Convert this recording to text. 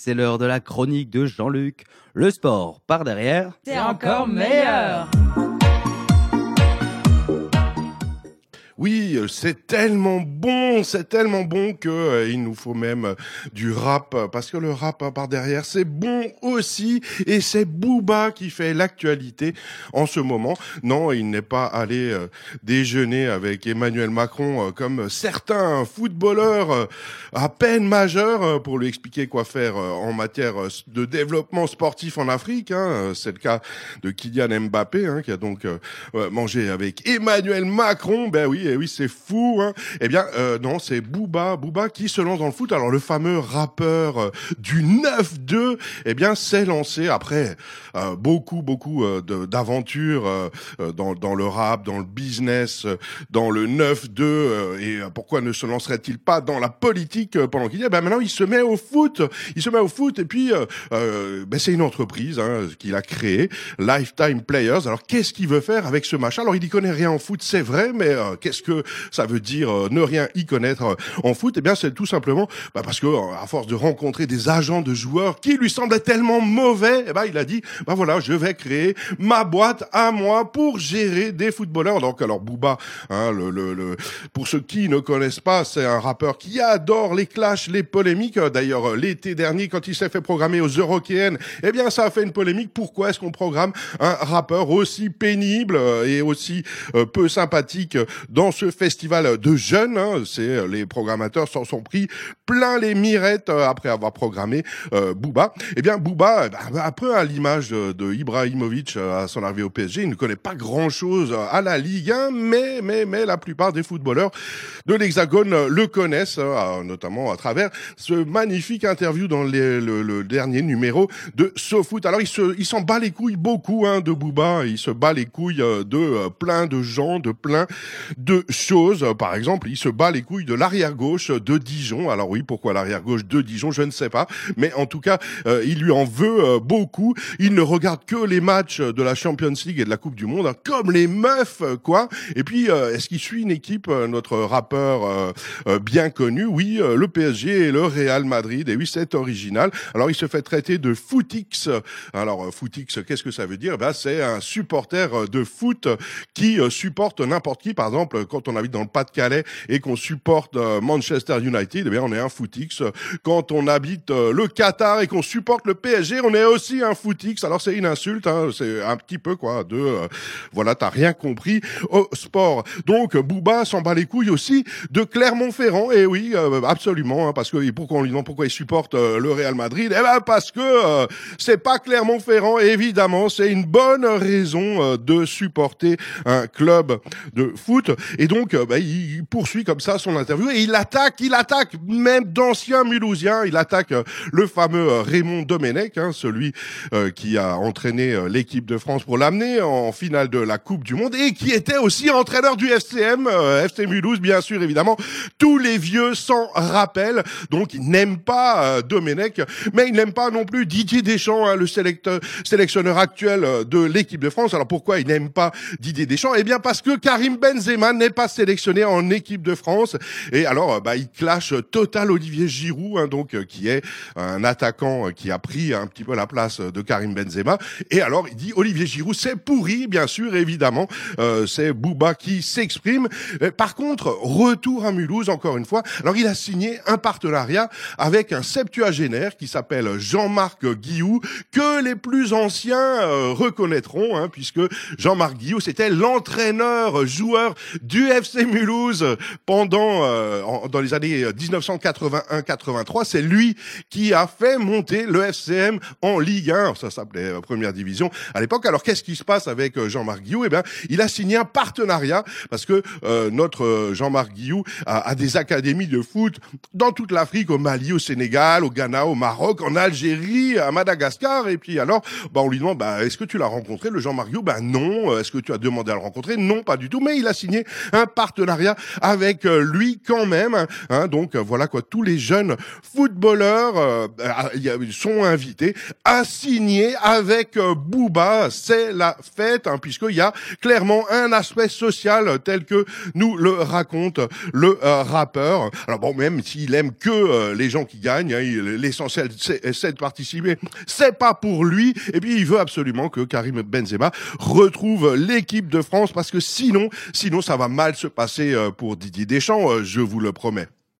C'est l'heure de la chronique de Jean-Luc. Le sport par derrière. C'est encore meilleur. Oui, euh, c'est tellement bon, c'est tellement bon que euh, il nous faut même euh, du rap parce que le rap hein, par derrière c'est bon aussi et c'est Booba qui fait l'actualité en ce moment. Non, il n'est pas allé déjeuner avec Emmanuel Macron comme certains footballeurs à peine majeurs pour lui expliquer quoi faire en matière de développement sportif en Afrique. Hein. C'est le cas de Kylian Mbappé hein, qui a donc mangé avec Emmanuel Macron. Ben oui, et oui, c'est fou. Hein. Eh bien, euh, non, c'est Booba, Booba qui se lance dans le foot. Alors, le fameux rappeur euh, du 9-2, eh bien, s'est lancé après euh, beaucoup, beaucoup d'aventures dans, dans le rap, dans le business, dans le 9-2. et pourquoi ne se lancerait-il pas dans la politique pendant qu'il y a? Ben Maintenant, il se met au foot. Il se met au foot et puis, ben, c'est une entreprise hein, qu'il a créée, Lifetime Players. Alors, qu'est-ce qu'il veut faire avec ce machin Alors, il y connaît rien en foot, c'est vrai, mais qu'est-ce que ça veut dire euh, ne rien y connaître euh, en foot? Eh bien, c'est tout simplement bah, parce que euh, à force de rencontrer des agents de joueurs qui lui semblaient tellement mauvais, eh ben, il a dit bah voilà, je vais créer ma boîte à moi pour gérer des footballeurs. Donc, alors Booba, hein, le, le, le, pour ceux qui ne connaissent pas, c'est un rappeur qui adore les clashs, les polémiques. D'ailleurs, l'été dernier, quand il s'est fait programmer aux Eurokéennes, eh bien, ça a fait une polémique. Pourquoi est-ce qu'on programme un rappeur aussi pénible et aussi peu sympathique ce festival de jeunes. Hein, c'est euh, les programmateurs s'en sont pris plein les mirettes euh, après avoir programmé euh, Booba. Eh bien, Booba, eh ben, après à l'image de, Ibrahimovic à son arrivée au PSG, il ne connaît pas grand-chose à la Ligue 1, mais mais mais la plupart des footballeurs de l'Hexagone le connaissent, hein, notamment à travers ce magnifique interview dans le, dernier numéro de SoFoot. Alors il se, il s'en bat les couilles beaucoup hein, de Booba, il se bat les couilles de plein de gens, de plein de choses. Par exemple, il se bat les couilles de l'arrière gauche de Dijon. Alors pourquoi l'arrière gauche de Dijon, je ne sais pas. Mais en tout cas, euh, il lui en veut euh, beaucoup. Il ne regarde que les matchs de la Champions League et de la Coupe du Monde, hein, comme les meufs, quoi. Et puis, euh, est-ce qu'il suit une équipe, notre rappeur bien connu? Oui, le PSG et le Real Madrid. Et oui, c'est original. Alors, il se fait traiter de footix. Alors, footix, qu'est-ce que ça veut dire? Ben, C'est un supporter de foot qui supporte n'importe qui. Par exemple, quand on habite dans le Pas-de-Calais et qu'on supporte euh, Manchester United, eh bien on est un footix. Quand on habite euh, le Qatar et qu'on supporte le PSG, on est aussi un footix. Alors c'est une insulte, hein, c'est un petit peu quoi de euh, voilà, t'as rien compris au sport. Donc Bouba s'en bat les couilles aussi de Clermont-Ferrand. Et oui, absolument, hein, parce que pourquoi on lui demande pourquoi il supporte le Real Madrid? Eh ben parce que c'est pas Clermont-Ferrand. Évidemment, c'est une bonne raison de supporter un club de foot. Et donc, euh, bah, il poursuit comme ça son interview et il attaque, il attaque d'anciens Mulhousiens. Il attaque euh, le fameux euh, Raymond Domenech, hein, celui qui a entraîné l'équipe de France pour l'amener en finale de la Coupe du Monde et qui était aussi entraîneur du FCM, FC Mulhouse, bien sûr, évidemment. Tous les vieux s'en rappellent. Donc, il n'aime pas Domenech, mais il n'aime pas non plus Didier Deschamps, hein, le sélectionneur actuel de l'équipe de France. Alors, pourquoi il n'aime pas Didier Deschamps? Eh bien, parce que Karim Benzema n'est pas sélectionné en équipe de France. Et alors, euh, bah, il clash Olivier Giroud, hein, donc euh, qui est un attaquant euh, qui a pris un petit peu la place de Karim Benzema. Et alors, il dit Olivier Giroud, c'est pourri, bien sûr, évidemment. c'est Bouba qui s'exprime. Par contre, retour à Mulhouse, encore une fois. Alors, il a signé un partenariat avec un septuagénaire qui s'appelle Jean-Marc Guillou, que les plus anciens reconnaîtront, hein, puisque Jean-Marc Guillou, c'était l'entraîneur joueur du FC Mulhouse pendant euh, dans les années 1981-83. C'est lui qui a fait monter le FCM en Ligue 1. Ça s'appelait euh, Première Division à l'époque. Alors qu'est-ce qui se passe avec euh, Jean-Marc Guillou? Eh bien, il a signé un partenariat parce que notre Jean-Marc Guillou a, des académies de foot dans toute l'Afrique, au Mali, au Sénégal, au Ghana, au Maroc, en Algérie, à Madagascar. Et puis alors, bah, on lui demande, bah, est-ce que tu l'as rencontré, le Jean-Marc Guillou? Ben non. Est-ce que tu as demandé à le rencontrer? Non, pas du tout. Mais il a signé un partenariat avec lui quand même. Hein, donc voilà quoi, tous les jeunes footballeurs sont invités à signer avec Booba. C'est la fête hein, puisqu'il y a clairement un aspect social tel que nous le raconte le rappeur. Alors bon, même s'il aime que les gens qui gagnent, hein, l'essentiel c'est de participer. C'est pas pour lui. Et puis il veut absolument que Karim Benzema retrouve l'équipe de France parce que sinon, sinon ça va mal se passer euh, pour Didier Deschamps, euh, je vous le promets.